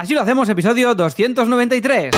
Así lo hacemos, episodio 293.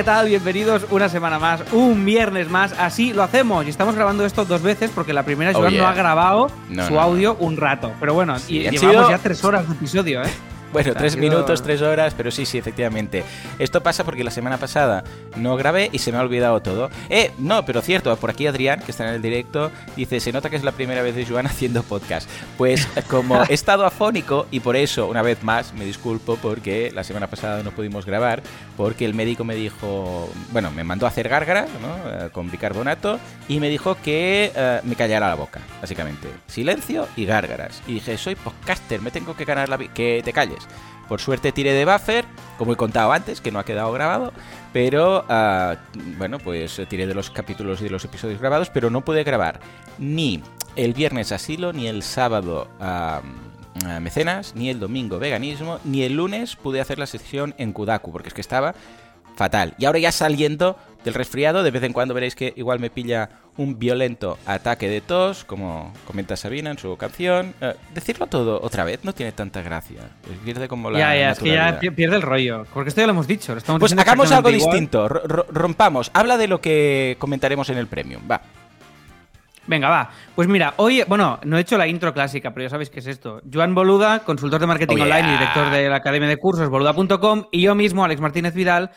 ¿Qué tal? Bienvenidos una semana más, un viernes más. Así lo hacemos. Y estamos grabando esto dos veces porque la primera Oh, Joan yeah. no ha grabado No, su no, audio un rato. Pero bueno, Sí, y han llevamos sido- ya tres horas de episodio, ¿eh? Bueno, tres minutos, tres horas, pero sí, sí, efectivamente. Esto pasa porque la semana pasada no grabé y se me ha olvidado todo. Eh, no, pero cierto, por aquí Adrián, que está en el directo, dice, se nota que es la primera vez de Joan haciendo podcast. Pues como he estado afónico y por eso, una vez más, me disculpo porque la semana pasada no pudimos grabar, porque el médico me dijo, bueno, me mandó a hacer gárgara, ¿no? Eh, con bicarbonato, y me dijo que eh, me callara la boca, básicamente. Silencio y gárgaras. Y dije, soy podcaster, me tengo que ganar la... que te calles. Por suerte tiré de buffer, como he contado antes, que no ha quedado grabado, pero ah, bueno, pues tiré de los capítulos y de los episodios grabados, pero no pude grabar ni el viernes asilo, ni el sábado mecenas, ni el domingo veganismo, ni el lunes pude hacer la sección en Kudaku, porque es que estaba fatal. Y ahora ya saliendo del resfriado, de vez en cuando veréis que igual me pilla un violento ataque de tos, como comenta Sabina en su canción. Eh, decirlo todo otra vez no tiene tanta gracia. Eh, Pierde como la ya, ya, es que ya pierde el rollo. Porque esto ya lo hemos dicho. lo estamos Pues hagamos algo igual. distinto, ro- ro- rompamos. Habla de lo que comentaremos en el Premium. Va. Venga, va. Pues mira, hoy, bueno, no he hecho la intro clásica, pero ya sabéis qué es esto. Joan Boluda, consultor de marketing Oh, online y director de la Academia de Cursos boluda.com, y yo mismo, Alex Martínez Vidal,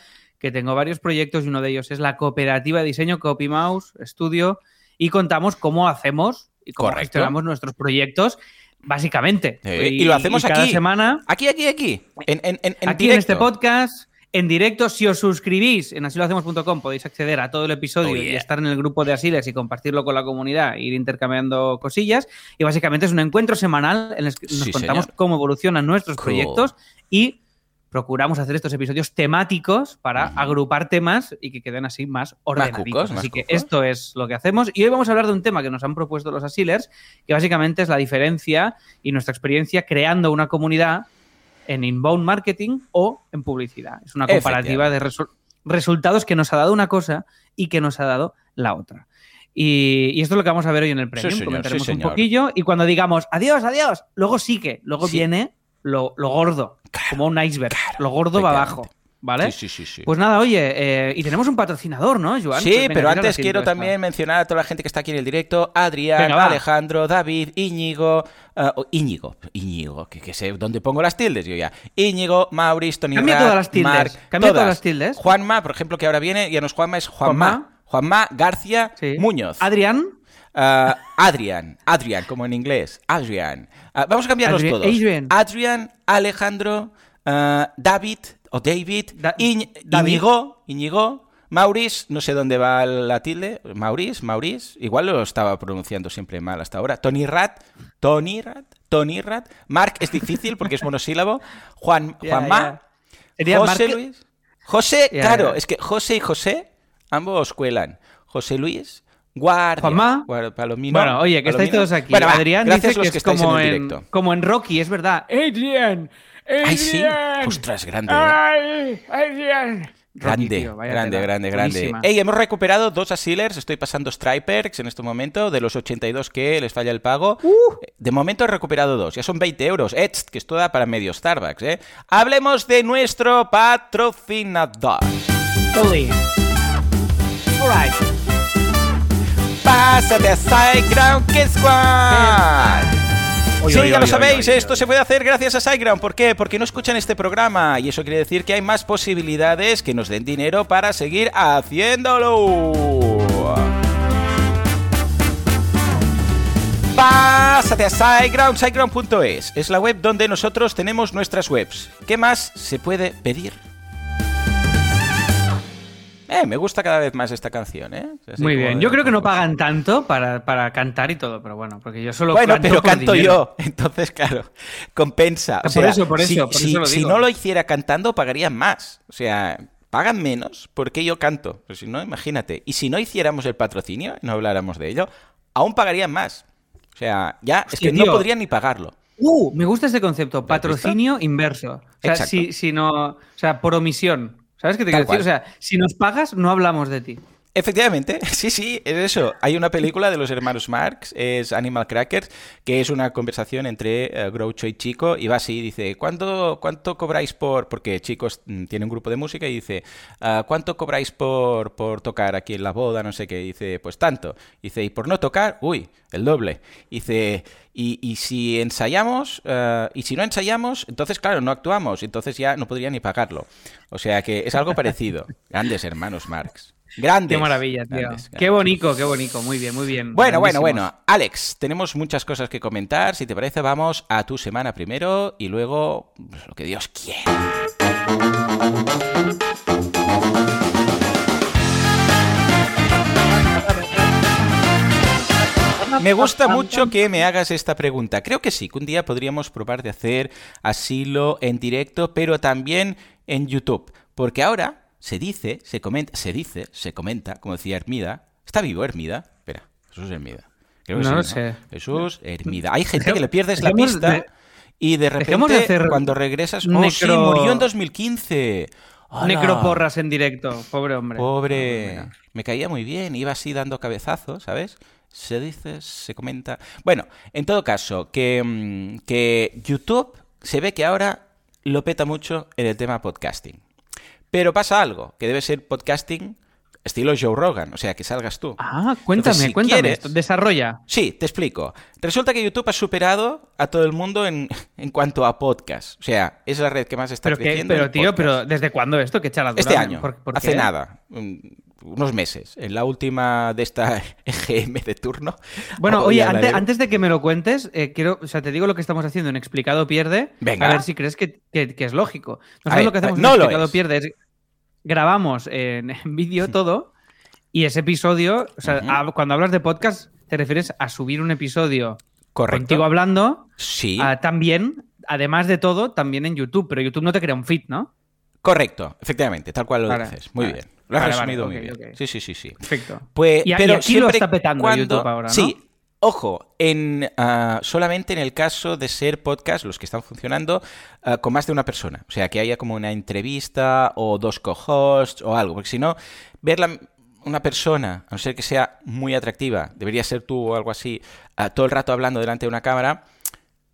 que tengo varios proyectos y uno de ellos es la cooperativa de diseño CopyMouse Studio, y contamos cómo hacemos y cómo Correcto. gestionamos nuestros proyectos, básicamente. Eh, y lo hacemos cada aquí. semana, Aquí, aquí, aquí. En, en, en, en aquí en este podcast. En directo, si os suscribís en asilohacemos.com podéis acceder a todo el episodio Oh, y estar en el grupo de Asiles y compartirlo con la comunidad, e ir intercambiando cosillas. Y básicamente es un encuentro semanal en el que nos Sí, contamos señor. cómo evolucionan nuestros Cool. proyectos y procuramos hacer estos episodios temáticos para agrupar temas y que queden así más ordenaditos. así que cucos. esto es lo que hacemos. Y hoy vamos a hablar de un tema que nos han propuesto los Asilers, que básicamente es la diferencia y nuestra experiencia creando una comunidad en inbound marketing o en publicidad. Es una comparativa de resu- resultados que nos ha dado una cosa y que nos ha dado la otra. Y, y esto es lo que vamos a ver hoy en el premium. señor, Comentaremos sí, un poquillo y cuando digamos adiós, adiós, luego sí que, luego Sí. viene lo, lo gordo, Claro, como un iceberg. claro, lo gordo va abajo. ¿Vale? Sí, sí, sí, sí. Pues nada, oye, eh, y tenemos un patrocinador, ¿no, Joan? Sí, Pues pero antes quiero también mencionar a toda la gente que está aquí en el directo. Adrián, Venga. Alejandro, David, Íñigo, o Íñigo, Íñigo, que, que sé dónde pongo las tildes yo ya. Íñigo, Maurice, Tony Cambia todas las tildes, Marc, cambia todas todas. las tildes. Juanma, por ejemplo, que ahora viene, ya no es Juanma, es Juanma. Juanma. Juanma, García, Sí. Muñoz. Adrián, Ah, Adrian, Adrian, como en inglés. Adrian. Ah, vamos a cambiarlos Adri- todos. Adrian. Adrian, Alejandro, ah, David o David, Da- Iñ- David. Íñigo, Íñigo, Maurice, no sé dónde va la tilde. Maurice, Maurice, igual lo estaba pronunciando siempre mal hasta ahora. Tony Rat, Tony Rat, Tony Rat. Mark es difícil porque es monosílabo. Juan, Ya, Juanma, José Marque- Luis. José, claro, es que José y José ambos cuelan. José Luis, Guardia. Juanma. Guardia- Palomino. Bueno, oye, que estáis Palomino. todos aquí. Bueno, Adrián gracias dice a los que, que es estáis como en en, directo. como en Rocky, es verdad. Adrian, Ay, sí. Ostras, grande. ¿eh? Ay. Rocky, Grande, tío, grande, grande, grande. Buenísima. Ey, hemos recuperado dos Asilers. Estoy pasando Stripers en este momento. De los 82 que les falla el pago. Uh. De momento he recuperado dos. Ya son 20 euros. Tst, que esto da para medio Starbucks, ¿eh? Hablemos de nuestro patrocinador. All right. Pásate a SiteGround Kids Squad. Oy, sí, oy, ya oy, lo sabéis, esto se puede hacer gracias a SiteGround. ¿Por qué? Porque no escuchan este programa y eso quiere decir que hay más posibilidades que nos den dinero para seguir haciéndolo. Pásate a SiteGround, siteground.es. Es la web donde nosotros tenemos nuestras webs. ¿Qué más se puede pedir? Eh, me gusta cada vez más esta canción, ¿eh? Así Muy bien. de- Yo creo que no pagan tanto para, para cantar y todo, pero bueno, porque yo solo Bueno, canto pero por canto dinero. yo, entonces claro, compensa. O Por eso, por si, eso, por si- eso lo si digo. no lo hiciera cantando, pagarían más. O sea, pagan menos porque yo canto. Pero si no, imagínate. Y si no hiciéramos el patrocinio, no habláramos de ello, aún pagarían más. O sea, ya es que no podrían ni pagarlo. Uh, me gusta este concepto, patrocinio inverso. O sea, si, si no, o sea, por omisión. ¿Sabes qué te Tal quiero decir? O sea, si nos pagas, no hablamos de ti. Efectivamente, sí, sí, es eso. Hay una película de los hermanos Marx, es Animal Crackers, que es una conversación entre eh, Groucho y Chico, y va así, dice, ¿cuánto, cuánto cobráis por...? Porque Chicos mm, tiene un grupo de música y dice, "Ah, ¿cuánto cobráis por, por tocar aquí en la boda? No sé qué. Dice, pues tanto. Dice, ¿y por no tocar? Uy, el doble. Dice, y, y si ensayamos, eh, y si no ensayamos, entonces, claro, no actuamos, entonces ya no podría ni pagarlo. O sea que es algo parecido. Grandes hermanos Marx. Grandes. Qué maravilla, tío. Grandes, Qué bonito, qué bonito. Muy bien, muy bien. Bueno, bueno, bueno. Alex, tenemos muchas cosas que comentar. Si te parece, vamos a tu semana primero y luego pues, lo que Dios quiera. Me gusta mucho que me hagas esta pregunta. Creo que sí, que un día podríamos probar de hacer asilo en directo, pero también en YouTube. Porque ahora se dice, se comenta, se dice, se comenta, como decía Hermida. ¿Está vivo Hermida? Espera, Jesús Hermida. Creo que No sí, lo sé. Jesús Hermida. Hay gente que le pierdes la pista de- y de repente hacer cuando regresas... Oh, necro- sí, murió en 2015. ¡Hala! Necroporras en directo, pobre hombre. Pobre. Mira. Me caía muy bien, iba así dando cabezazos, ¿sabes? Se dice, se comenta. Bueno, en todo caso, que, mm, que YouTube se ve que ahora lo peta mucho en el tema podcasting. Pero pasa algo, que debe ser podcasting estilo Joe Rogan, o sea, que salgas tú. Ah, cuéntame, Entonces, si cuéntame quieres- esto. Desarrolla. Sí, te explico. Resulta que YouTube ha superado a todo el mundo en, en cuanto a podcast. O sea, es la red que más está Pero, creciendo. pero tío, podcast. pero ¿desde cuándo esto? ¿Qué chaladura? Este año, ¿Por- por hace qué? nada, un- unos meses, en la última de esta EGM de turno. Bueno, oye, antes, antes de que me lo cuentes, eh, quiero, o sea, te digo lo que estamos haciendo en Explicado Pierde, Venga. a ver si crees que, que- que es lógico. Nosotros ver, lo que hacemos no en lo Explicado es. Pierde es grabamos en, en vídeo todo y ese episodio, o sea, a- cuando hablas de podcast, te refieres a subir un episodio Correcto. contigo hablando, Sí, ah, también, además de todo, también en YouTube, pero YouTube no te crea un feed, ¿no? correcto, efectivamente, tal cual lo Vale, dices. Muy vale. bien. Lo has Vale, resumido muy bien. Sí, sí, sí, sí. Perfecto. Pues, Y- y pero aquí lo está petando cuando- YouTube ahora, ¿no? Sí, ojo, en, ah, solamente en el caso de ser podcast, los que están funcionando ah, con más de una persona. O sea, que haya como una entrevista o dos co-hosts o algo. Porque si no, verla una persona, a no ser que sea muy atractiva, debería ser tú o algo así, ah, todo el rato hablando delante de una cámara,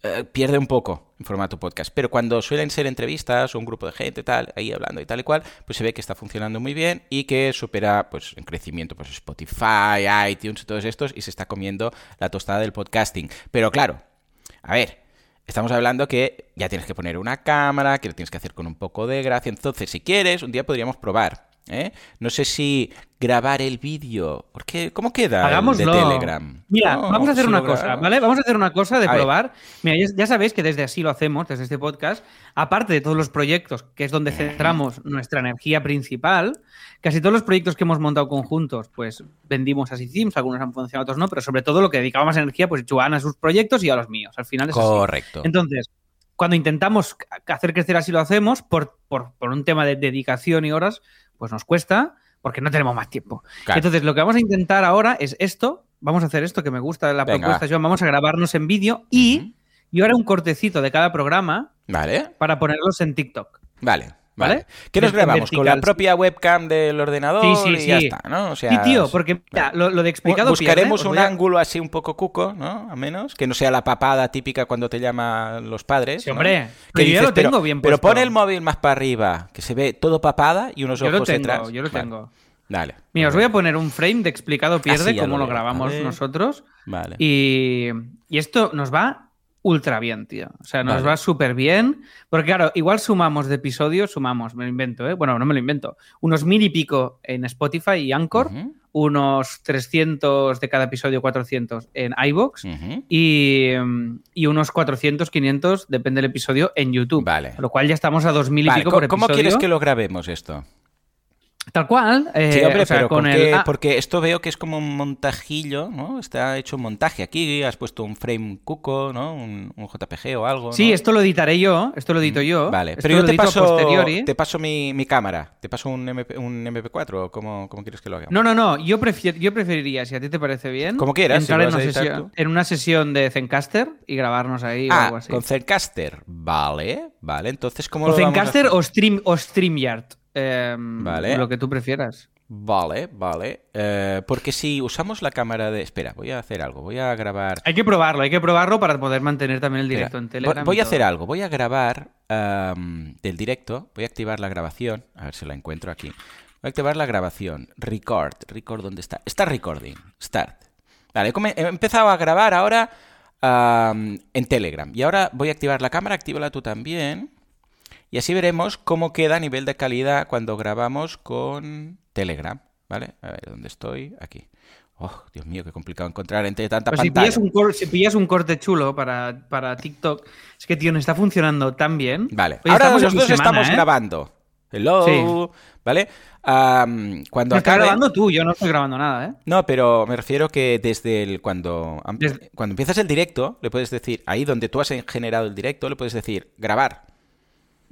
eh, pierde un poco en formato podcast. Pero cuando suelen ser entrevistas o un grupo de gente tal, ahí hablando y tal y cual, pues se ve que está funcionando muy bien y que supera pues en crecimiento pues Spotify, iTunes y todos estos y se está comiendo la tostada del podcasting. Pero claro, a ver, estamos hablando que ya tienes que poner una cámara, que lo tienes que hacer con un poco de gracia. Entonces, si quieres, un día podríamos probar. ¿Eh? No sé si grabar el vídeo. porque ¿Cómo queda Hagámoslo. de Telegram? Mira, No, vamos a hacer si una cosa. ¿vale? Vamos a hacer una cosa de A ver. probar. Mira, ya, sabéis que desde así lo hacemos, desde este podcast, aparte de todos los proyectos, que es donde centramos nuestra energía principal, casi todos los proyectos que hemos montado conjuntos, pues vendimos así Teams, algunos han funcionado, otros no, pero sobre todo lo que dedicaba más energía, pues Joan a sus proyectos y yo a los míos. Al final es así. Correcto. Entonces, cuando intentamos hacer crecer así lo hacemos, por, por, por un tema de dedicación y horas, pues nos cuesta, porque no tenemos más tiempo. Claro. Entonces, lo que vamos a intentar ahora es esto. Vamos a hacer esto, que me gusta la Venga, propuesta. Joan. Vamos a grabarnos en vídeo y Ujú. yo haré un cortecito de cada programa Vale. para ponerlos en TikTok. Vale. ¿Vale? Vale. ¿Qué nos grabamos? Con la propia webcam del ordenador Sí, sí, y ya está, ¿no? O sea, Sí, tío, porque mira, lo, lo de explicado buscaremos pierde, os un a- ángulo así un poco cuco, ¿no? A menos que no sea la papada típica cuando te llaman los padres. Sí, ¿no? hombre, Que pero yo ya lo tengo pero, bien Pero puesto. pon el móvil más para arriba, que se ve todo papada y unos Yo lo ojos tengo, detrás. yo lo Vale. tengo. Dale. Mira, os voy a poner un frame de explicado pierde, Así ya como lo lo grabamos nosotros. Vale. Y, y esto nos va ultra bien, tío. O sea, nos Vale. va súper bien. Porque, claro, igual sumamos de episodios, sumamos, me lo invento, ¿eh? Bueno, no me lo invento. Unos mil y pico en Spotify y Anchor, unos 300 de cada episodio, 400 en iBox y, y unos 400, 500, depende del episodio, en YouTube. Vale. Lo cual ya estamos a 2000 y Vale, pico ¿cómo- por ¿Cómo episodio. quieres que lo grabemos esto? Tal cual. Eh, Sí, hombre, o sea, pero con ¿por el. ah, porque esto veo que es como un montajillo, ¿no? Está hecho un montaje aquí, has puesto un frame cuco, ¿no? Un, un JPG o algo. Sí, ¿no? Mm, esto lo editaré yo. Esto lo edito yo. Vale, esto pero yo te paso, te paso mi, mi cámara, te paso un, MP, un MP4 o cómo, cómo quieres que lo haga. No, no, no. Yo, prefier- yo preferiría, si a ti te parece bien, Como quieras, entrar si en, una sesión, en una sesión de Zencaster y grabarnos ahí o ah, algo así. con Zencaster. Vale, vale. Entonces, ¿cómo O lo vamos a Zencaster o, stream, o StreamYard. Em, Vale. Lo que tú prefieras. Vale, vale. Eh, porque si usamos la cámara de... Espera, voy a hacer algo. Voy a grabar... Hay que probarlo, hay que probarlo para poder mantener también el directo Mira, en Telegram. Voy a hacer algo. Voy a grabar am, del directo. Voy a activar la grabación. A ver si la encuentro aquí. Voy a activar la grabación. Record. Record, ¿dónde está? Start recording. Start. Vale, he empezado a grabar ahora am, en Telegram. Y ahora voy a activar la cámara. Actívala tú también. Y así veremos cómo queda a nivel de calidad cuando grabamos con Telegram. ¿Vale? A ver, ¿dónde estoy? Aquí. Oh, Dios mío, qué complicado encontrar entre tanta si pantalla. pillas, un cor- si pillas un corte chulo para, para TikTok, es que, tío, no está funcionando tan bien. Vale, ahora semana, estamos ¿eh? grabando. Hello, Sí. ¿vale? Cuando estás acabe... grabando tú, yo no estoy grabando nada, ¿eh? No, pero me refiero que desde el cuando Desde- cuando empiezas el directo, le puedes decir ahí donde tú has generado el directo, le puedes decir grabar.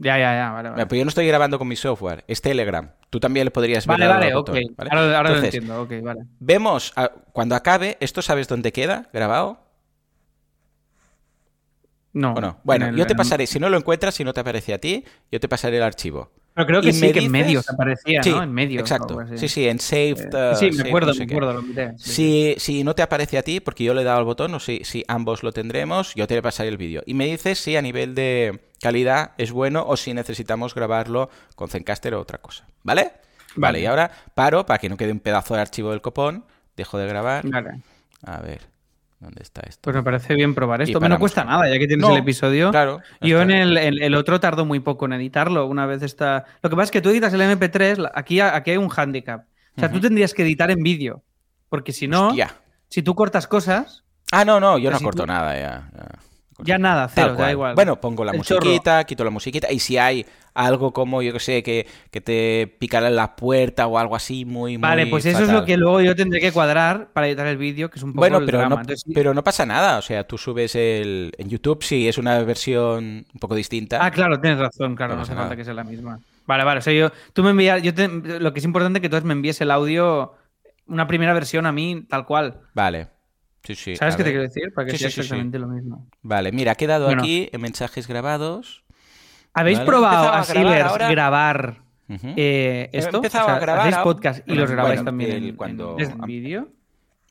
Ya, ya, ya, vale, vale. Pero yo no estoy grabando con mi software, es Telegram. Tú también le podrías ver Vale, al vale, botón, ok. ¿vale? Ahora, ahora lo entiendo, ok, vale. Vemos cuando acabe, ¿esto sabes dónde queda grabado No. o no? Bueno, el- yo te pasaré, si no lo encuentras, si no te aparece a ti, yo te pasaré el archivo. Pero creo que sí, me que en dices- medios aparecía, Sí, ¿no? En medios. o exacto. Sí, sí, en saved. Eh, uh, sí, me acuerdo, no sé me acuerdo, lo miré. sí. Si, si no te aparece a ti, porque yo le he dado al botón, o si, si ambos lo tendremos, yo te pasaré el vídeo. Y me dices si a nivel de calidad es bueno o si necesitamos grabarlo con Zencaster o otra cosa. ¿Vale? Vale, Vale. y ahora paro para que no quede un pedazo de archivo del copón. Dejo de grabar. Vale. A ver, ¿dónde está esto? Pues me parece bien probar esto. Me no cuesta nada, ya que tienes No, el episodio. claro, Yo en el, el- el otro tardo muy poco en editarlo. Una vez está. Lo que pasa es que tú editas el MP3, la- aquí, aquí hay un handicap. O sea, tú tendrías que editar en vídeo. Porque si no, Hostia. si tú cortas cosas, Ah, no, no, yo no si corto tú- nada ya. ya. Ya nada, cero, da igual. Bueno, pongo la El musiquita, quito la musiquita. Y si hay algo como, yo que sé, que, que te picara en la puerta o algo así muy, muy Vale, pues eso es lo que luego yo tendré que cuadrar para editar el vídeo, que es un poco Bueno, el pero drama. no, Entonces, sí- pero no pasa nada. O sea, tú subes el... En YouTube sí es una versión un poco distinta. Ah, claro, tienes razón, claro, No no, hace falta que sea la misma. Vale, vale, o sea, yo, tú me envías, yo te- lo que es importante es que tú me envíes el audio, una primera versión a mí, tal cual. Vale. Sí, sí. ¿Sabes qué te quiero decir? Para que Sí, sea sí, sí, sí. exactamente lo mismo. Vale, mira, ha quedado Bueno. aquí en mensajes grabados. ¿Habéis Vale. probado a a grabar eh, esto? O sea, a grabar ¿Hacéis ahora- podcast y los grabáis bueno, también el- en, cuando- en- vídeo?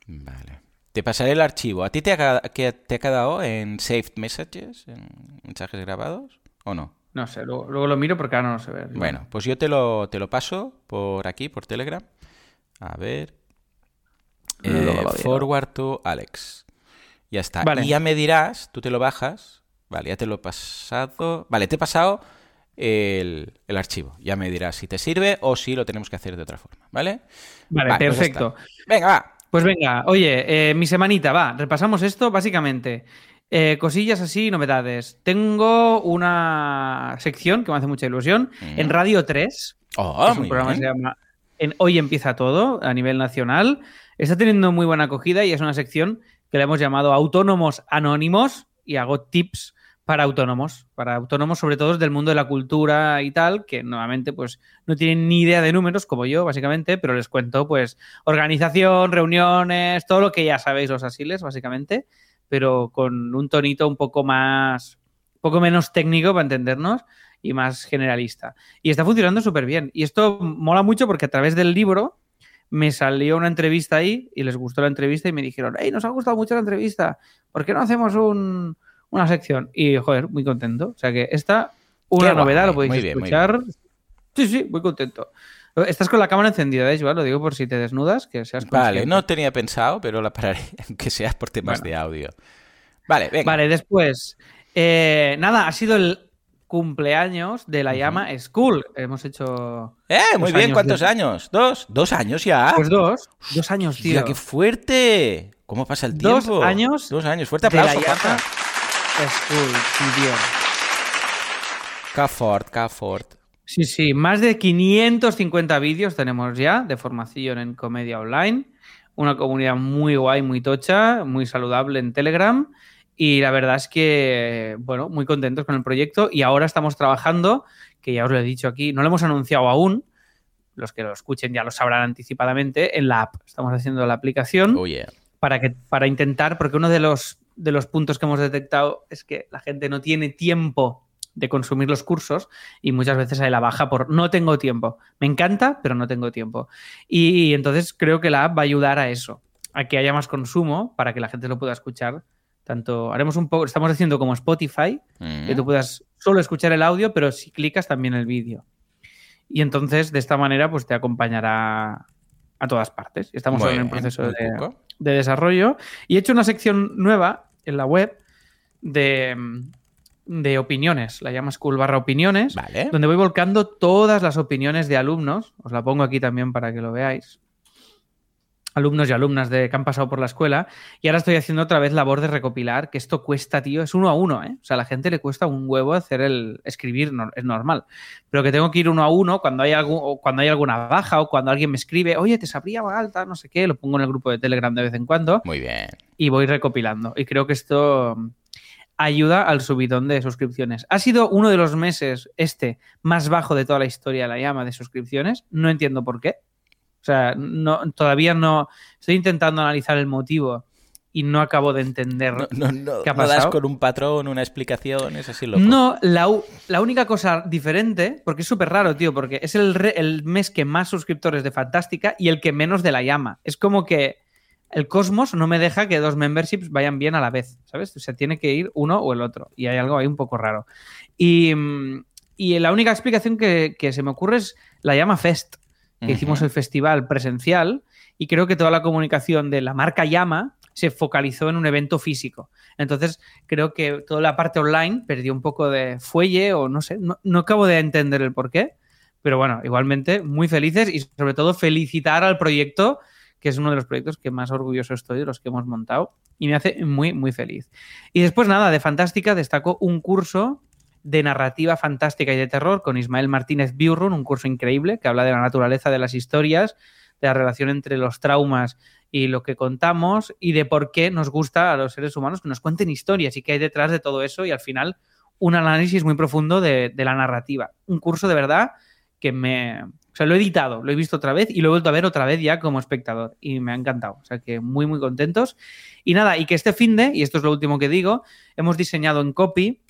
Vale. Te pasaré el archivo. ¿A ti te ha, que- te ha quedado en saved messages? ¿En mensajes grabados? ¿O no? No sé, luego, luego lo miro porque ahora no se ve. Bueno, pues yo te lo, te lo paso por aquí, por Telegram. A ver. Eh, forward to Alex. Ya está. Vale. Y ya me dirás, tú te lo bajas. Vale, ya te lo he pasado. Vale, te he pasado el, el archivo. Ya me dirás si te sirve o si lo tenemos que hacer de otra forma. ¿Vale? Vale, Vale, pues perfecto. Venga, va. Pues venga, oye, eh, mi semanita, va, repasamos esto básicamente. Eh, cosillas así, novedades. Tengo una sección que me hace mucha ilusión Mm. en Radio 3. Oh, que es un programa que se bien. llama en Hoy empieza todo a nivel nacional. Está teniendo muy buena acogida y es una sección que le hemos llamado Autónomos Anónimos y hago tips para autónomos, para autónomos sobre todo del mundo de la cultura y tal, que nuevamente pues no tienen ni idea de números como yo básicamente, pero les cuento pues organización, reuniones, todo lo que ya sabéis los asiles básicamente, pero con un tonito un poco más, un poco menos técnico para entendernos y más generalista. Y está funcionando súper bien. Y esto mola mucho porque a través del libro me salió una entrevista ahí y les gustó la entrevista y me dijeron, hey, nos ha gustado mucho la entrevista, ¿por qué no hacemos un- una sección? Y, joder, muy contento. O sea que esta, una Qué guay, novedad, lo podéis bien, escuchar. Sí, sí, muy contento. Estás con la cámara encendida, ¿eh, Joan? Lo digo por si te desnudas, que seas Vale, consciente. no tenía pensado, pero la pararé, aunque sea por temas Bueno. de audio. Vale, venga. Vale, después. eh, nada, ha sido el cumpleaños de la llama School. Hemos hecho. Eh, muy Dos bien, años ¿cuántos de- años? ¿Dos? ¿Dos años ya? Pues dos. Dos años, Hostia, tío. qué fuerte! ¿Cómo pasa el Dos tiempo? años Dos años. Fuerte de la aplauso, llama. School, tío. Que fort. Sí, sí, más de 550 vídeos tenemos ya de formación en comedia online. Una comunidad muy guay, muy tocha, muy saludable en Telegram. Y la verdad es que, bueno, muy contentos con el proyecto. Y ahora estamos trabajando, que ya os lo he dicho aquí, no lo hemos anunciado aún. Los que lo escuchen ya lo sabrán anticipadamente en la app. Estamos haciendo la aplicación Oh, yeah. para, que, para intentar, porque uno de los, de los puntos que hemos detectado es que la gente no tiene tiempo de consumir los cursos y muchas veces hay la baja por no tengo tiempo. Me encanta, pero no tengo tiempo. Y, entonces creo que la app va a ayudar a eso, a que haya más consumo para que la gente lo pueda escuchar. Tanto haremos un poco, estamos haciendo como Spotify, Mm. que tú puedas solo escuchar el audio, pero si clicas también el vídeo. Y entonces de esta manera pues te acompañará a todas partes. Estamos ahora en el proceso de desarrollo. Y he hecho una sección nueva en la web de, de opiniones. La llama School barra opiniones, Vale. donde voy volcando todas las opiniones de alumnos. Os la pongo aquí también para que lo veáis. Alumnos y alumnas de, que han pasado por la escuela. Y ahora estoy haciendo otra vez labor de recopilar, que esto cuesta, tío, es uno a uno, ¿eh? O sea, a la gente le cuesta un huevo hacer el escribir, no- es normal. Pero que tengo que ir uno a uno cuando hay, algún, o cuando hay alguna baja o cuando alguien me escribe, oye, te sabría alta, no sé qué, lo pongo en el grupo de Telegram de vez en cuando Muy bien. y voy recopilando. Y creo que esto ayuda al subidón de suscripciones. Ha sido uno de los meses, este, más bajo de toda la historia de la llama de suscripciones. No entiendo por qué. O sea, no, todavía no. Estoy intentando analizar el motivo y no acabo de entender. No, no, no, ¿Qué ha no das pasado? con un patrón, una explicación, es así loco. No, la, única cosa diferente, porque es súper raro, tío, porque es el, re- el mes que más suscriptores de Fantástica y el que menos de la llama. Es como que el Cosmos no me deja que dos memberships vayan bien a la vez, ¿sabes? O sea, tiene que ir uno o el otro. Y hay algo ahí un poco raro. Y, mm, y la única explicación que, que se me ocurre es la llama Fest, que hicimos el festival presencial y creo que toda la comunicación de la marca Llama se focalizó en un evento físico. Entonces, creo que toda la parte online perdió un poco de fuelle o no sé, no, no acabo de entender el por qué, pero bueno, igualmente muy felices y sobre todo felicitar al proyecto, que es uno de los proyectos que más orgulloso estoy de los que hemos montado y me hace muy, muy feliz. Y después nada, de Fantástica destacó un curso de narrativa fantástica y de terror con Ismael Martínez Biurrun, un curso increíble que habla de la naturaleza de las historias, de la relación entre los traumas y lo que contamos y de por qué nos gusta a los seres humanos que nos cuenten historias y qué hay detrás de todo eso y al final un análisis muy profundo de, la narrativa. Un curso de verdad que me... O sea, lo he editado, lo he visto otra vez y lo he vuelto a ver otra vez ya como espectador y me ha encantado. O sea, que muy, muy contentos. Y nada, y que este fin de, y esto es lo último que digo, hemos diseñado en copy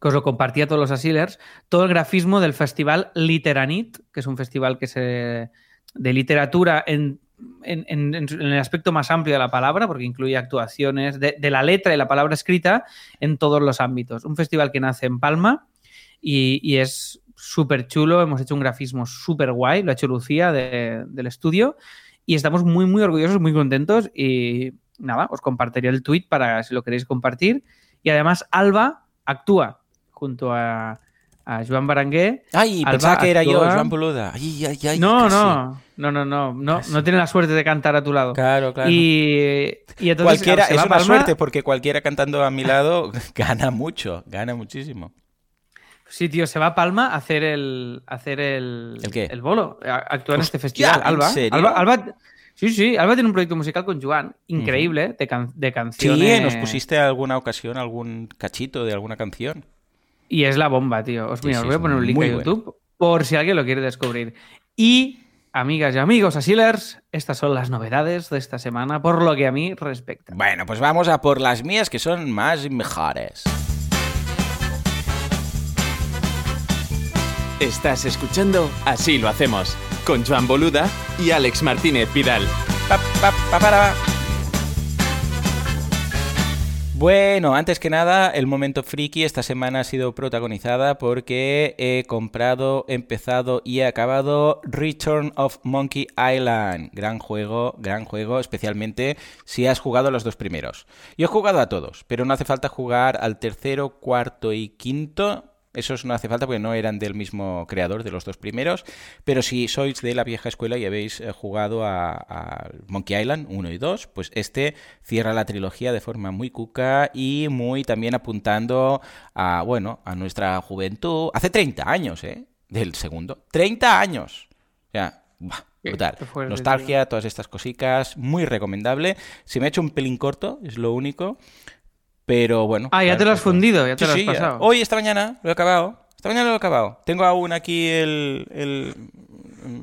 que os lo compartí a todos los asilers, todo el grafismo del festival Literanit, que es un festival que se de literatura en, en- en- el aspecto más amplio de la palabra, porque incluye actuaciones de, de la letra y la palabra escrita en todos los ámbitos. Un festival que nace en Palma y, y es súper chulo. Hemos hecho un grafismo súper guay, lo ha hecho Lucía de- del estudio y estamos muy, muy orgullosos, muy contentos y nada, os compartiré el tweet para si lo queréis compartir. Y además Alba actúa junto a, a Joan Barangué. Ay, Alba pensaba que era yo, Joan Boluda. Ay, ay, ay. no, no, no, no, no, no, Casi. no tiene la suerte de cantar a tu lado. Claro, claro. Y, y entonces cualquiera, es una Palma. suerte porque cualquiera cantando a mi lado gana mucho, gana muchísimo. Sí, tío, se va a Palma a hacer el, a hacer el, ¿El qué? bolo, a actuar en este Hostia, festival. ¿en Alba, serio? Alba, Alba- sí, sí, Alba tiene un proyecto musical con Joan, increíble, de, can- de Sí, canciones. nos pusiste alguna ocasión algún cachito de alguna canción. Y es la bomba, tío. Os, Sí, mira, sí, os voy a poner un link a bueno. YouTube por si alguien lo quiere descubrir. Y, amigas y amigos asilers, estas son las novedades de esta semana, por lo que a mí respecta. Bueno, pues vamos a por las mías que son más y mejores. Estás escuchando Así lo hacemos, con Joan Boluda y Alex Martínez Vidal. Pa, pa, pa, para. Bueno, antes que nada, el momento friki esta semana ha sido protagonizada porque he comprado, empezado y he acabado Return of Monkey Island. Gran juego, gran juego, especialmente si has jugado los dos primeros. Yo he jugado a todos, pero no hace falta jugar al tercero, cuarto y quinto. Esos no hace falta porque no eran del mismo creador de los dos primeros. Pero si sois de la vieja escuela y habéis eh, jugado a, a Monkey Island 1 y 2, pues este cierra la trilogía de forma muy cuca y muy también apuntando a, bueno, a nuestra juventud. Hace 30 años, ¿eh? del segundo. 30 años. O sea, fuerte, Nostalgia, todas estas cositas, muy recomendable. Se me ha hecho un pelín corto, es lo único. Pero bueno. Ah, ya te lo has pues, fundido, ya te Sí, lo has sí, ya. pasado. Hoy, esta mañana, lo he acabado. Esta mañana lo he acabado. Tengo aún aquí el, el-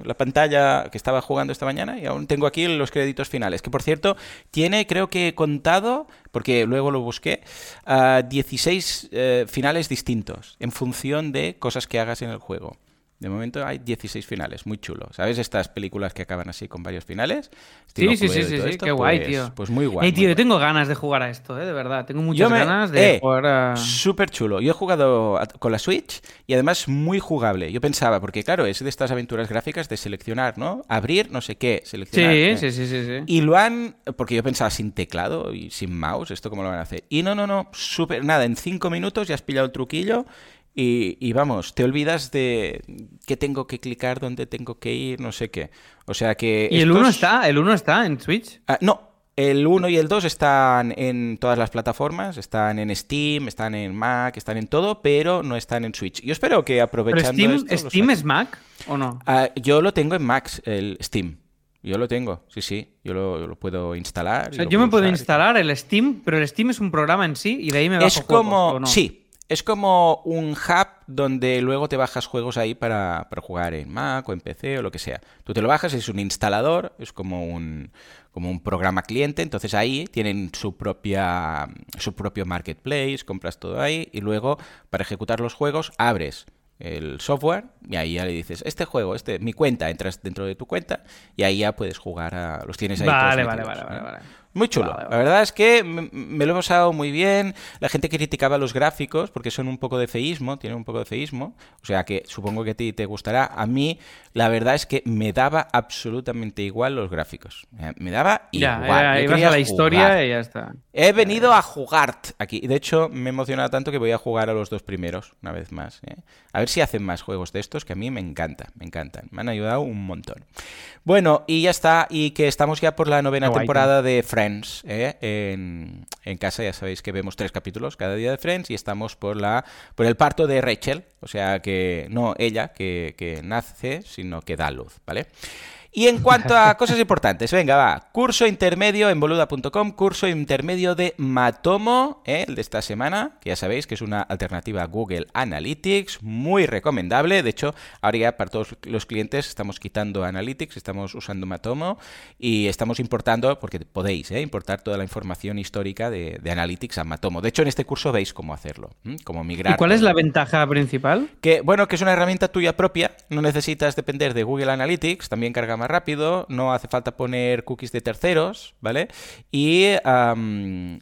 la pantalla que estaba jugando esta mañana y aún tengo aquí los créditos finales. Que por cierto, tiene, creo que he contado, porque luego lo busqué, ah, 16 eh, finales distintos en función de cosas que hagas en el juego. De momento hay 16 finales, muy chulo. ¿Sabes estas películas que acaban así con varios finales? Sí, sí, sí, sí, sí, qué guay, pues- tío. Pues muy guay. Muy tío, yo tengo ganas de jugar a esto, ¿eh? De verdad. Tengo muchas ganas de eh, jugar a... Súper chulo. Yo he jugado con la Switch y además muy jugable. Yo pensaba, porque claro, es de estas aventuras gráficas de seleccionar, ¿no? Abrir, no sé qué, seleccionar. Sí, ¿eh? sí, sí, sí, sí. Y lo han. Porque yo pensaba sin teclado y sin mouse, ¿esto cómo lo van a hacer? Y no, no, no, súper. Nada, en cinco minutos ya has pillado el truquillo y, y vamos, te olvidas de qué tengo que clicar, dónde tengo que ir, no sé qué. O sea que. ¿Y el estos- 1 está? ¿El 1 está en Switch? Ah, no, el 1 y el 2 están en todas las plataformas, están en Steam, están en Mac, están en todo, pero no están en Switch. Yo espero que ¿Pero aprovechando Steam, esto, Steam es Mac o no? Ah, yo lo tengo en Max, el Steam. Yo lo tengo, sí, sí. Yo lo, puedo instalar. O sea, yo me puedo instalar el Steam, pero el Steam es un programa en sí y de ahí me bajo Es juegos, como. ¿o no? Sí, es como un hub donde luego te bajas juegos ahí para, para jugar en Mac o en PC o lo que sea. Tú te lo bajas, es un instalador, es como un, como un programa cliente, entonces ahí tienen su propia su propio marketplace, compras todo ahí y luego para ejecutar los juegos abres el software y ahí ya le dices, este juego, este mi cuenta, entras dentro de tu cuenta y ahí ya puedes jugar a los tienes ahí Vale, todos vale, metidos, vale, ¿no? vale, vale. Muy chulo. Vale, vale. La verdad es que me, lo he pasado muy bien. La gente criticaba los gráficos porque son un poco de feísmo, tienen un poco de feísmo. O sea que supongo que a ti te gustará. A mí, la verdad es que me daba absolutamente igual los gráficos. Eh, Me daba Ya, igual. era- Yo ibas quería a la historia jugar. y ya está. He venido a jugar aquí. De hecho, me he emocionado tanto que voy a jugar a los dos primeros, una vez más. ¿eh? A ver si hacen más juegos de estos, que a mí me encanta, me encantan. Me han ayudado un montón. Bueno, y ya está. Y que estamos ya por la novena temporada de Friends. ¿eh? En, casa ya sabéis que vemos tres capítulos cada día de Friends y estamos por, la, por el parto de Rachel. O sea que no ella que, que nace, sino que da luz, ¿vale? Y en cuanto a cosas importantes, venga, va. Curso intermedio en boluda.com, curso intermedio de Matomo, ¿eh? el de esta semana, que ya sabéis que es una alternativa a Google Analytics, muy recomendable. De hecho, ahora ya para todos los clientes estamos quitando Analytics, estamos usando Matomo y estamos importando, porque podéis ¿eh? importar toda la información histórica de, de Analytics a Matomo. De hecho, en este curso veis cómo hacerlo, cómo migrar. ¿Y cuál es la ventaja principal? Que, bueno, que es una herramienta tuya propia, no necesitas depender de Google Analytics, también carga más rápido, no hace falta poner cookies de terceros, ¿vale? Y,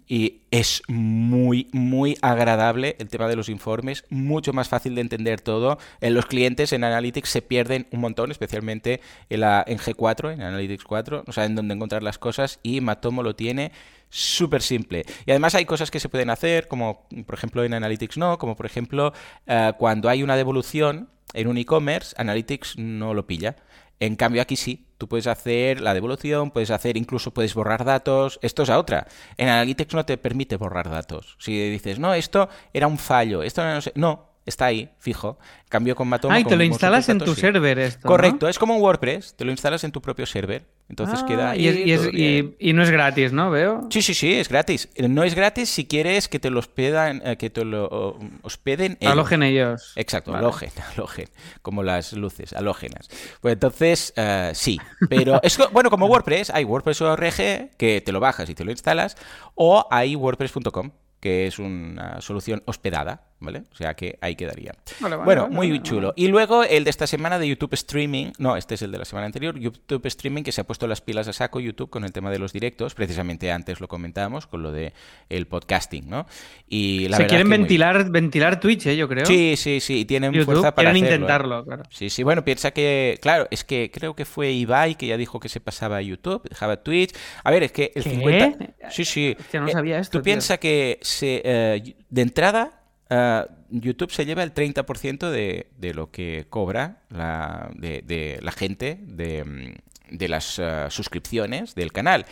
y es muy, muy agradable el tema de los informes, mucho más fácil de entender todo. En los clientes en Analytics se pierden un montón, especialmente en G4, en Analytics 4, no saben dónde encontrar las cosas y Matomo lo tiene súper simple. Y además hay cosas que se pueden hacer, como por ejemplo en Analytics no, como por ejemplo eh, cuando hay una devolución en un e-commerce, Analytics no lo pilla. En cambio aquí sí, tú puedes hacer la devolución, puedes hacer, incluso puedes borrar datos. Esto es a otra. En Analytics no te permite borrar datos. Si dices, no, esto era un fallo, esto no sé, no, está ahí, fijo. En cambio con Matomo... Ah, y te lo instalas en tu sí. server esto, ¿no? Correcto, es como un WordPress, te lo instalas en tu propio server. Entonces Ah, queda ahí y, es- y es- y- y no es gratis, ¿no? Veo. Sí, sí, sí, es gratis. No es gratis si quieres que te lo hospedan, eh, que te lo hospeden ellos. Alojen ellos. Exacto, Vale. alojen, alojen, como las luces, halógenas. Pues entonces, eh, sí, pero es bueno, como WordPress, hay WordPress.org que te lo bajas y te lo instalas, o hay WordPress.com, que es una solución hospedada, ¿vale? O sea que ahí quedaría. Vale, vale, bueno, vale, muy chulo. Y luego el de esta semana de YouTube Streaming, no, este es el de la semana anterior, YouTube Streaming que se ha puesto las pilas a saco YouTube con el tema de los directos, precisamente antes lo comentábamos con lo de el podcasting, ¿no? Y la Se quieren muy- ventilar, ventilar Twitch, ¿eh? Yo creo. Sí, sí, sí, y tienen YouTube, fuerza para quieren hacerlo, ¿eh? intentarlo, claro. Sí, sí, bueno, piensa que, claro, es que creo que fue Ibai que ya dijo que se pasaba a YouTube, dejaba Twitch. A ver, es que el ¿Qué? 50... Sí, sí. Hostia, no Eh, sabía esto, Tú piensas que se, eh, de entrada eh, YouTube se lleva el 30% de, de lo que cobra la, de, de la gente de, mm, las eh, suscripciones del canal.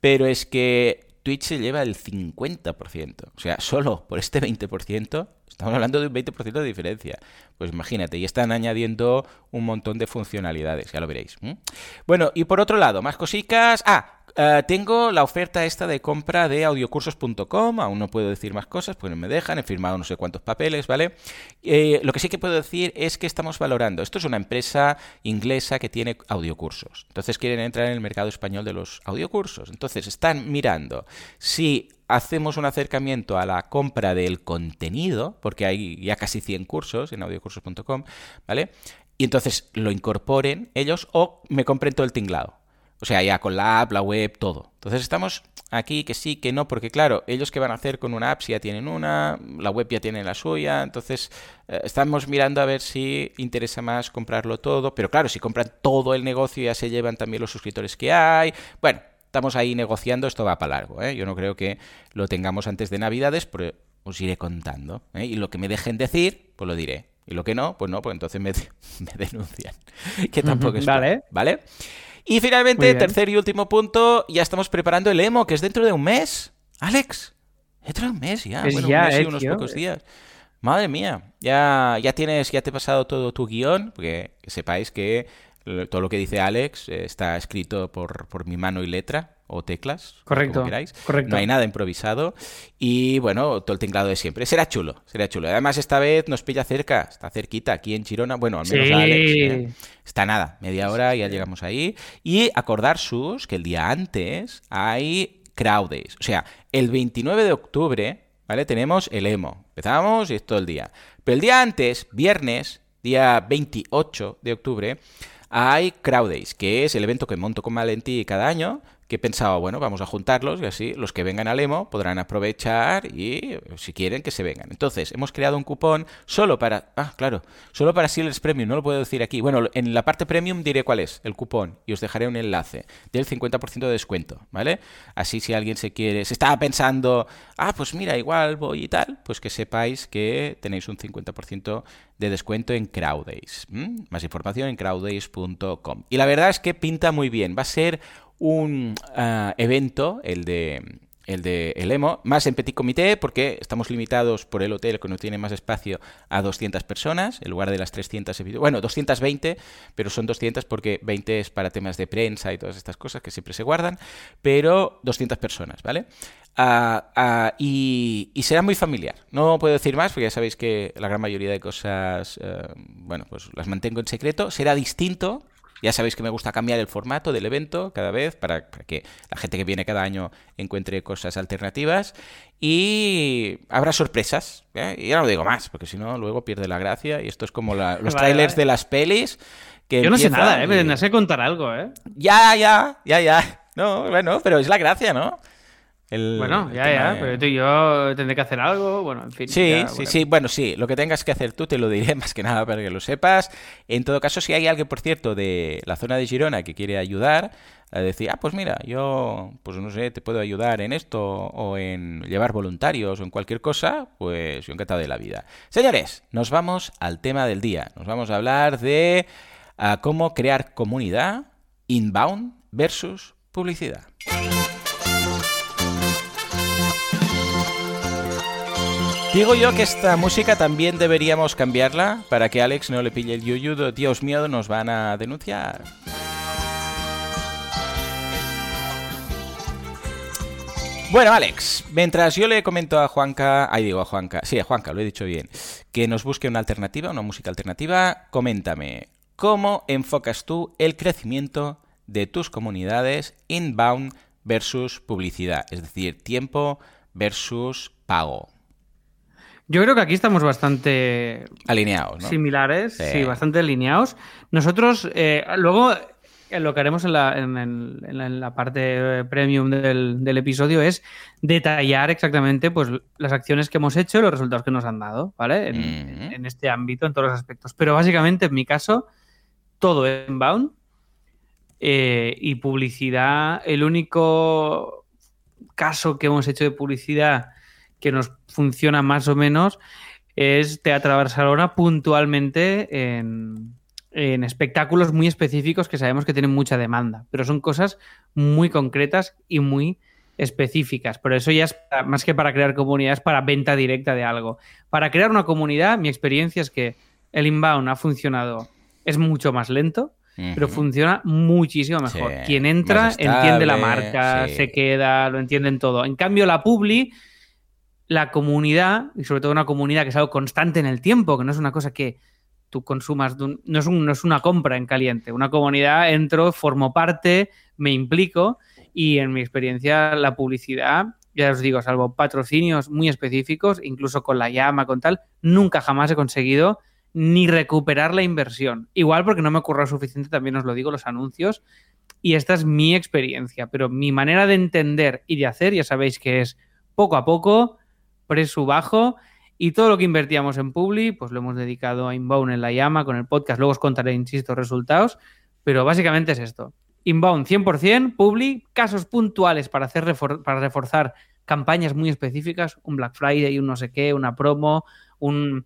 Pero es que Twitch se lleva el 50%. O sea, solo por este 20% Estamos hablando de un 20% de diferencia. Pues imagínate, y están añadiendo un montón de funcionalidades, ya lo veréis. Bueno, y por otro lado, más cositas. Ah, eh, tengo la oferta esta de compra de audiocursos.com, aún no puedo decir más cosas, pues no me dejan, he firmado no sé cuántos papeles, ¿vale? Eh, lo que sí que puedo decir es que estamos valorando, esto es una empresa inglesa que tiene audiocursos, entonces quieren entrar en el mercado español de los audiocursos, entonces están mirando si hacemos un acercamiento a la compra del contenido, porque hay ya casi 100 cursos en audiocursos.com, ¿vale? Y entonces lo incorporen ellos o me compren todo el tinglado. O sea, ya con la app, la web, todo. Entonces estamos aquí que sí, que no, porque claro, ellos que van a hacer con una app si ya tienen una, la web ya tiene la suya, entonces eh, estamos mirando a ver si interesa más comprarlo todo, pero claro, si compran todo el negocio ya se llevan también los suscriptores que hay. Bueno, estamos ahí negociando, esto va para largo, ¿eh? yo no creo que lo tengamos antes de Navidades, pero os iré contando. ¿eh? Y lo que me dejen decir, pues lo diré. Y lo que no, pues no, pues entonces me, me denuncian. que tampoco es... Vale. ¿Vale? Y finalmente, tercer y último punto, ya estamos preparando el emo, que es dentro de un mes. Alex, dentro de un mes ya. bueno, un mes y unos pocos días. Madre mía, ya, ya tienes, ya te he pasado todo tu guion, porque sepáis que todo lo que dice Alex eh, está escrito por, por mi mano y letra o teclas, correcto, como queráis. Correcto. No hay nada improvisado y bueno, todo el tinglado de siempre. Será chulo, será chulo. Además esta vez nos pilla cerca, está cerquita, aquí en Chirona, bueno, al menos Alex. ¿eh? Está nada, media hora y ya llegamos ahí. Y acordar sus que el día antes hay crowd days, o sea, el 29 de octubre, ¿vale? Tenemos el emo. Empezamos y es todo el día. Pero el día antes, viernes, día 28 de octubre, hay Crowd Days, que es el evento que monto con Valentí cada año, que pensaba, bueno, vamos a juntarlos y así los que vengan al Emo podrán aprovechar y si quieren que se vengan. Entonces, hemos creado un cupón solo para, ah, claro, solo para Sealers Premium, no lo puedo decir aquí. Bueno, en la parte Premium diré cuál es el cupón y os dejaré un enlace del 50% de descuento, ¿vale? Así si alguien se quiere, se estaba pensando, ah, pues mira, igual voy y tal, pues que sepáis que tenéis un 50% de descuento en Crowdays. Más información en crowdays.com. Y la verdad es que pinta muy bien. Va a ser un ah, evento, el de el de el EMO, más en petit comité, porque estamos limitados por el hotel que no tiene más espacio a 200 personas, en lugar de las 300, bueno, 220, pero son 200 porque 20 es para temas de prensa y todas estas cosas que siempre se guardan, pero 200 personas, ¿vale? Ah, ah, y, será muy familiar. No puedo decir más, porque ya sabéis que la gran mayoría de cosas, eh, bueno, pues las mantengo en secreto. Será distinto, ya sabéis que me gusta cambiar el formato del evento cada vez para, que la gente que viene cada año encuentre cosas alternativas y habrá sorpresas. ¿eh? Y ya no digo más, porque si no, luego pierde la gracia y esto es como los trailers de las pelis. Que Yo no sé nada, ¿eh? me sé contar algo, ¿eh? Ya, ya, ya, ya. No, bueno, pero es la gracia, ¿no? Bueno, ya, ya, pero tú y yo tendré que hacer algo, bueno, en fin. Sí, sí, sí, bueno, sí, lo que tengas que hacer tú te lo diré más que nada para que lo sepas. En todo caso, si hay alguien, por cierto, de la zona de Girona que quiere ayudar, a decir, ah, pues mira, yo, pues no sé, te puedo ayudar en esto o en llevar voluntarios o en cualquier cosa, pues yo encantado de la vida. Señores, nos vamos al tema del día. Nos vamos a hablar de ah, cómo crear comunidad inbound versus publicidad. Digo yo que esta música también deberíamos cambiarla para que Alex no le pille el yuyu. Dios mío, nos van a denunciar. Bueno, Alex, mientras yo le comento a Juanca, ahí digo a Juanca, sí, a Juanca, lo he dicho bien, que nos busque una alternativa, una música alternativa, coméntame, ¿cómo enfocas tú el crecimiento de tus comunidades inbound versus publicidad? Es decir, tiempo versus pago. Yo creo que aquí estamos bastante alineados, ¿no? Similares, sí, bastante alineados. Nosotros, eh, luego, eh, lo que haremos en la, en, la parte premium del, episodio es detallar exactamente pues, las acciones que hemos hecho y los resultados que nos han dado, ¿vale? En, este ámbito, en todos los aspectos. Pero básicamente, en mi caso, todo es inbound eh, y publicidad. El único caso que hemos hecho de publicidad que nos funciona más o menos es Teatro Barcelona puntualmente en, espectáculos muy específicos que sabemos que tienen mucha demanda, pero son cosas muy concretas y muy específicas, pero eso ya es más que para crear comunidades, para venta directa de algo. Para crear una comunidad, mi experiencia es que el inbound ha funcionado, es mucho más lento, pero funciona muchísimo mejor. Quien entra entiende la marca, se queda, lo entienden todo. En cambio, la Publi, la comunidad, y sobre todo una comunidad que es algo constante en el tiempo, que no es una cosa que tú consumas, no, es no es una compra en caliente. Una comunidad, entro, formo parte, me implico y en mi experiencia la publicidad, ya os digo, salvo patrocinios muy específicos, incluso con la llama, con tal, nunca jamás he conseguido ni recuperar la inversión. Igual porque no me ocurrió suficiente, también os lo digo, los anuncios. Y esta es mi experiencia, pero mi manera de entender y de hacer, ya sabéis que es poco a poco, precio bajo y todo lo que invertíamos en Publi, pues lo hemos dedicado a Inbound en la llama con el podcast. Luego os contaré, insisto, resultados. Pero básicamente es esto. Inbound 100%, Publi, casos puntuales para, hacer para reforzar campañas muy específicas, un Black Friday, un no sé qué, una promo, un...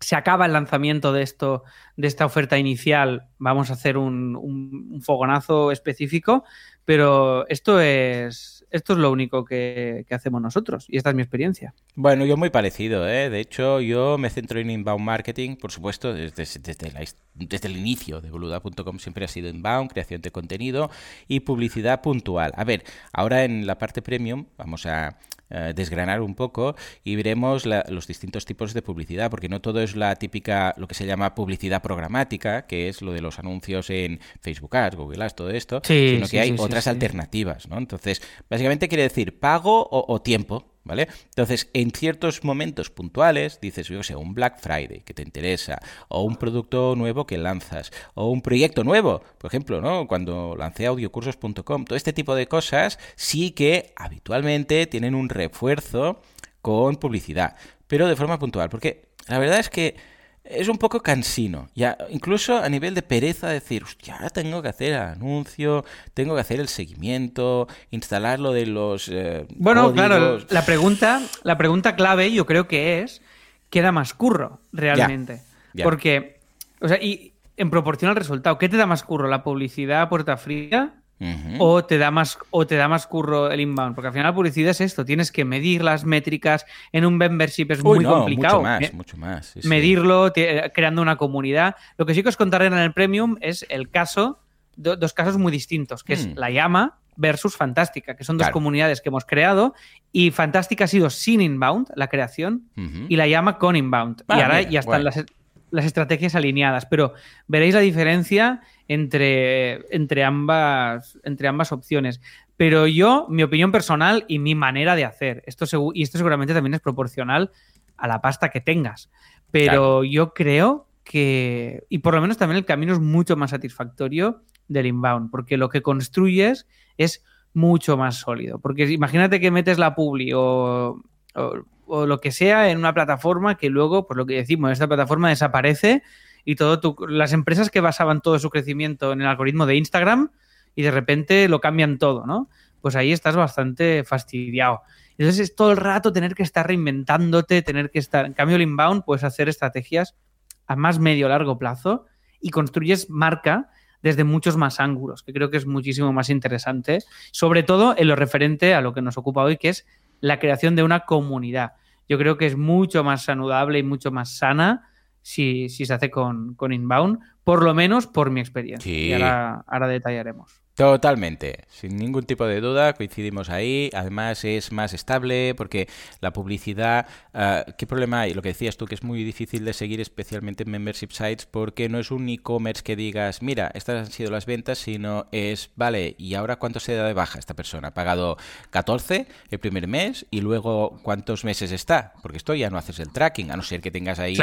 Se acaba el lanzamiento de esto, de esta oferta inicial, vamos a hacer un fogonazo específico, pero esto es, esto es lo único que, hacemos nosotros y esta es mi experiencia. Bueno, yo muy parecido, ¿eh? De hecho, yo me centro en inbound marketing, por supuesto, desde, desde, el inicio de boluda.com siempre ha sido inbound, creación de contenido y publicidad puntual. A ver, ahora en la parte premium vamos a eh, desgranar un poco y veremos los distintos tipos de publicidad, porque no todo es la típica, lo que se llama publicidad programática, que es lo de los anuncios en Facebook Ads, Google Ads, todo esto, sino que hay otras alternativas, ¿no? Entonces, básicamente quiere decir pago o tiempo, ¿vale? Entonces, en ciertos momentos puntuales, dices, yo sé, un Black Friday que te interesa, o un producto nuevo que lanzas, o un proyecto nuevo, por ejemplo, ¿no? Cuando lancé audiocursos.com, todo este tipo de cosas sí que habitualmente tienen un refuerzo con publicidad, pero de forma puntual, porque la verdad es que es un poco cansino. Ya, incluso a nivel de pereza, decir, ahora tengo que hacer el anuncio, tengo que hacer el seguimiento, instalar lo de los. Eh, bueno, claro, la pregunta, la pregunta clave yo creo que es: ¿qué más curro realmente? Porque, o sea, y en proporción al resultado, ¿qué te da más curro? ¿La publicidad a puerta fría? O, te da más, o te da más curro el inbound. Porque al final la publicidad es esto, tienes que medir las métricas, en un membership es muy complicado. Mucho más, mucho más. medirlo, creando una comunidad. Lo que sí que os contaré en el premium es el caso, dos casos muy distintos, que es hmm. la llama versus Fantástica, que son dos comunidades que hemos creado y Fantástica ha sido sin inbound, la creación, y la llama con inbound. y ahora ya están las, las estrategias alineadas, pero veréis la diferencia entre, entre, ambas, entre ambas opciones. Pero yo, mi opinión personal y mi manera de hacer, esto y esto seguramente también es proporcional a la pasta que tengas, pero yo creo que, y por lo menos también el camino es mucho más satisfactorio del inbound, porque lo que construyes es mucho más sólido. Porque imagínate que metes la publi o, o, lo que sea en una plataforma que luego, por lo que decimos, esta plataforma desaparece y todo las empresas que basaban todo su crecimiento en el algoritmo de Instagram y de repente lo cambian todo, ¿no? Pues ahí estás bastante fastidiado. Entonces es todo el rato tener que estar reinventándote, tener que estar... En cambio, el inbound puedes hacer estrategias a más medio largo plazo y construyes marca desde muchos más ángulos, que creo que es muchísimo más interesante, sobre todo en lo referente a lo que nos ocupa hoy, que es la creación de una comunidad. Yo creo que es mucho más saludable y mucho más sana si, se hace con, con, Inbound, por lo menos por mi experiencia. Y ahora, ahora detallaremos. Totalmente, sin ningún tipo de duda, coincidimos ahí. Además es más estable porque la publicidad, ah, ¿qué problema hay? Lo que decías tú, que es muy difícil de seguir, especialmente en membership sites, porque no es un e-commerce que digas, mira, estas han sido las ventas, sino es, vale, ¿y ahora cuánto se da de baja esta persona? Ha pagado 14 el primer mes y luego cuántos meses está, porque esto ya no haces el tracking, a no ser que tengas ahí,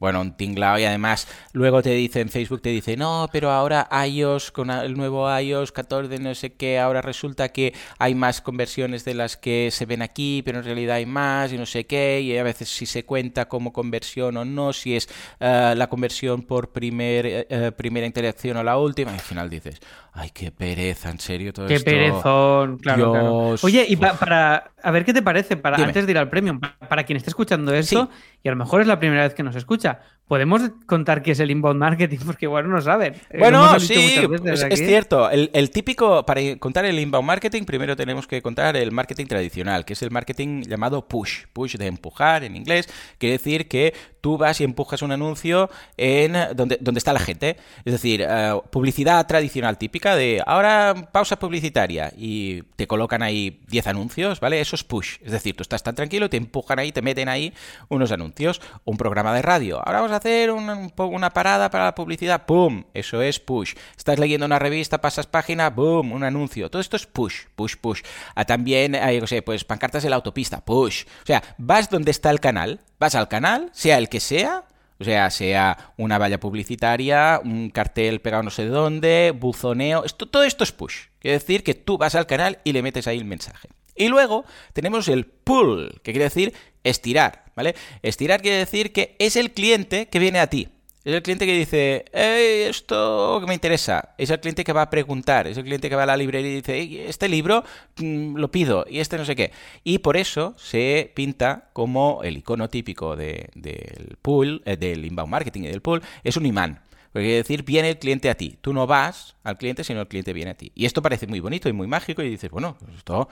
bueno, un tinglao y además luego te dice en Facebook, te dice, no, pero ahora iOS, con el nuevo iOS, 14 no sé qué, ahora resulta que hay más conversiones de las que se ven aquí, pero en realidad hay más y no sé qué, y a veces si se cuenta como conversión o no, si es eh, la conversión por eh, eh, primera interacción o la última, y al final dices, Ay, qué pereza, en serio todo qué esto. perezón, claro, claro. Oye, y pa- para, a ver qué te parece, para, Dime. antes de ir al premium, pa- para quien esté escuchando esto, y a lo mejor es la primera vez que nos escucha, ¿podemos contar qué es el inbound marketing? Porque igual no saben. Eh, Bueno, hemos dicho sí, muchas pues, veces es cierto. El, el típico, para contar el inbound marketing, primero tenemos que contar el marketing tradicional, que es el marketing llamado push. Push de empujar en inglés. Quiere decir que tú vas y empujas un anuncio en donde, donde está la gente. Es decir, eh, publicidad tradicional típica de ahora pausa publicitaria y te colocan ahí 10 anuncios, ¿vale? Eso es push. Es decir, tú estás tan tranquilo te empujan ahí, te meten ahí unos anuncios. Un programa de radio. Ahora vamos a hacer un- un po- una parada para la publicidad. ¡Pum! Eso es push. Estás leyendo una revista, pasas página, ¡boom! Un anuncio. Todo esto es push, push, push. Ah, también, eh, qué sé, pues pancartas en la autopista, push. O sea, vas donde está el canal, vas al canal, sea el que sea, o sea, sea una valla publicitaria, un cartel pegado no sé dónde, buzoneo, esto, todo esto es push. Quiere decir que tú vas al canal y le metes ahí el mensaje. Y luego tenemos el pull, que quiere decir estirar, ¿vale? Estirar quiere decir que es el cliente que viene a ti. Es el cliente que dice, "Ey, esto que me interesa. Es el cliente que va a preguntar. Es el cliente que va a la librería y dice, "Ey, este libro mm, lo pido y este no sé qué. Y por eso se pinta como el icono típico de- del pool, eh, del inbound marketing y del pool, es un imán. Porque quiere decir, viene el cliente a ti. Tú no vas al cliente, sino el cliente viene a ti. Y esto parece muy bonito y muy mágico y dices, bueno, esto,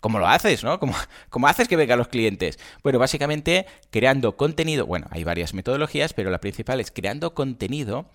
¿cómo lo haces, no? ¿Cómo, cómo haces que vengan los clientes? Bueno, básicamente creando contenido, bueno, hay varias metodologías, pero la principal es creando contenido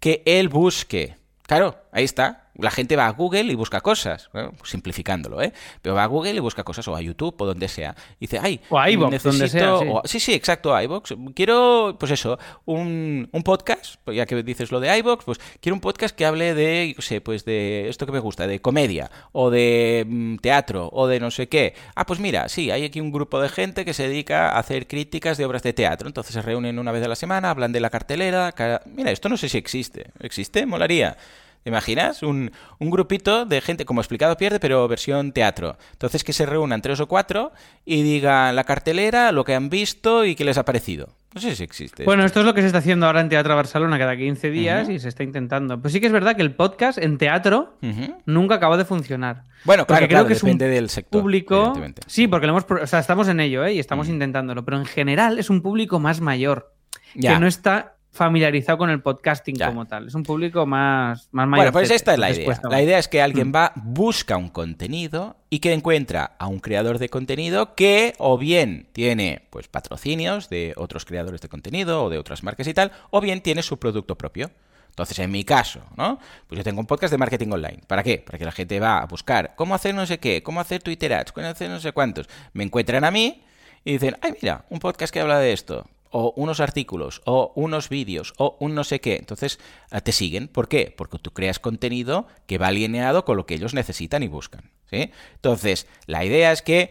que él busque. Claro, ahí está. La gente va a Google y busca cosas, bueno, simplificándolo, ¿eh? Pero va a Google y busca cosas, o a YouTube, o donde sea. Y dice, ay, O a donde sea, sí. o- sí, sí, exacto, a iVoox. Quiero, pues eso, un, un podcast, pues ya que dices lo de iVoox, pues quiero un podcast que hable de, yo sé, pues de esto que me gusta, de comedia, o de mm, teatro, o de no sé qué. Ah, pues mira, sí, hay aquí un grupo de gente que se dedica a hacer críticas de obras de teatro. Entonces se reúnen una vez a la semana, hablan de la cartelera. ca- Mira, esto no sé si existe. ¿Existe? Molaría. ¿Te imaginas? Un, un grupito de gente, como explicado pierde, pero versión teatro. Entonces que se reúnan tres o cuatro y digan la cartelera, lo que han visto y qué les ha parecido. No sé si existe. Bueno, esto es lo que se está haciendo ahora en Teatro Barcelona cada 15 días y se está intentando. Pues sí que es verdad que el podcast en teatro nunca acabó de funcionar. Bueno, claro, creo claro, que es un depende del sector. público. Sí, porque lo hemos, o sea, estamos en ello, ¿eh? Y estamos intentándolo. Pero en general es un público más mayor Ya. que no está familiarizado con el podcasting Ya. como tal. Es un público más, más mayor. Bueno, pues esta es la idea. La idea es que Mm. alguien va, busca un contenido y que encuentra a un creador de contenido que o bien tiene pues patrocinios de otros creadores de contenido o de otras marcas y tal, o bien tiene su producto propio. Entonces, en mi caso, ¿no? Pues yo tengo un podcast de marketing online. ¿Para qué? Para que la gente va a buscar cómo hacer no sé qué, cómo hacer Twitter ads, cómo hacer no sé cuántos. Me encuentran a mí y dicen, ay, mira, un podcast que habla de esto, o unos artículos, o unos vídeos, o un no sé qué. Entonces, eh, te siguen. ¿Por qué? Porque tú creas contenido que va alineado con lo que ellos necesitan y buscan. ¿sí? Entonces, la idea es que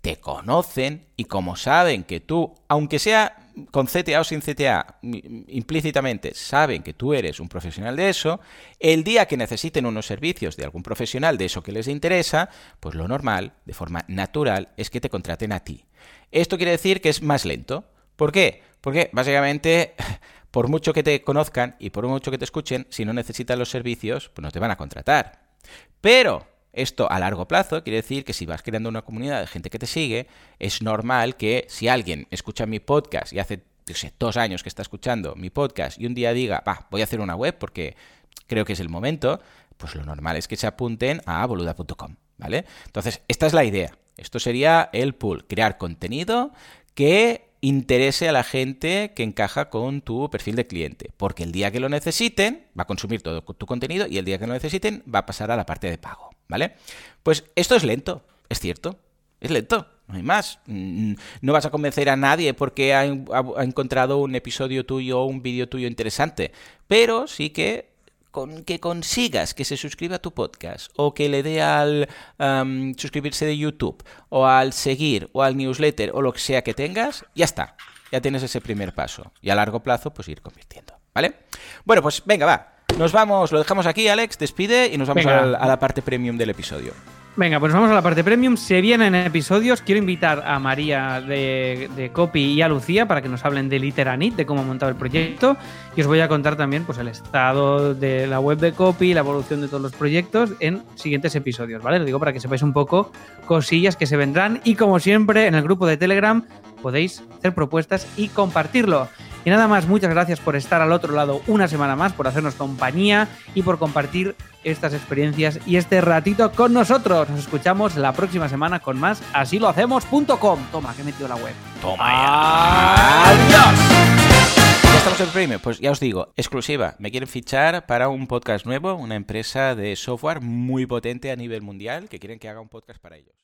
te conocen y como saben que tú, aunque sea con CTA o sin CTA, mi- implícitamente saben que tú eres un profesional de eso, el día que necesiten unos servicios de algún profesional de eso que les interesa, pues lo normal, de forma natural, es que te contraten a ti. Esto quiere decir que es más lento. ¿Por qué? Porque básicamente, por mucho que te conozcan y por mucho que te escuchen, si no necesitan los servicios, pues no te van a contratar. Pero esto a largo plazo quiere decir que si vas creando una comunidad de gente que te sigue, es normal que si alguien escucha mi podcast y hace yo sé, dos años que está escuchando mi podcast y un día diga, va, voy a hacer una web porque creo que es el momento, pues lo normal es que se apunten a boluda.com, ¿vale? Entonces, esta es la idea. Esto sería el pool, crear contenido que interese a la gente que encaja con tu perfil de cliente. Porque el día que lo necesiten, va a consumir todo tu contenido y el día que lo necesiten, va a pasar a la parte de pago. ¿Vale? Pues esto es lento, es cierto. Es lento, no hay más. Mm, No vas a convencer a nadie porque ha, ha- ha encontrado un episodio tuyo o un vídeo tuyo interesante. Pero sí que con que consigas que se suscriba a tu podcast o que le dé al suscribirse de YouTube o al seguir o al newsletter o lo que sea que tengas, ya está. Ya tienes ese primer paso. Y a largo plazo, pues ir convirtiendo. ¿Vale? Bueno, pues venga, va. Nos vamos, lo dejamos aquí, Alex, despide y nos vamos a la parte premium del episodio. Venga, pues vamos a la parte premium. Se vienen episodios. Quiero invitar a María de, de Copy y a Lucía para que nos hablen de Literanit, de cómo ha montado el proyecto. Y os voy a contar también pues, el estado de la web de Copy, la evolución de todos los proyectos en siguientes episodios, ¿vale? Lo digo para que sepáis un poco cosillas que se vendrán. Y como siempre, en el grupo de Telegram podéis hacer propuestas y compartirlo. Y nada más, muchas gracias por estar al otro lado una semana más, por hacernos compañía y por compartir estas experiencias y este ratito con nosotros. Nos escuchamos la próxima semana con más así lo hacemos.com. Toma, que he metido la web. Toma ¡Adiós! Ya estamos en premio. Pues ya os digo, exclusiva. Me quieren fichar para un podcast nuevo, una empresa de software muy potente a nivel mundial que quieren que haga un podcast para ellos.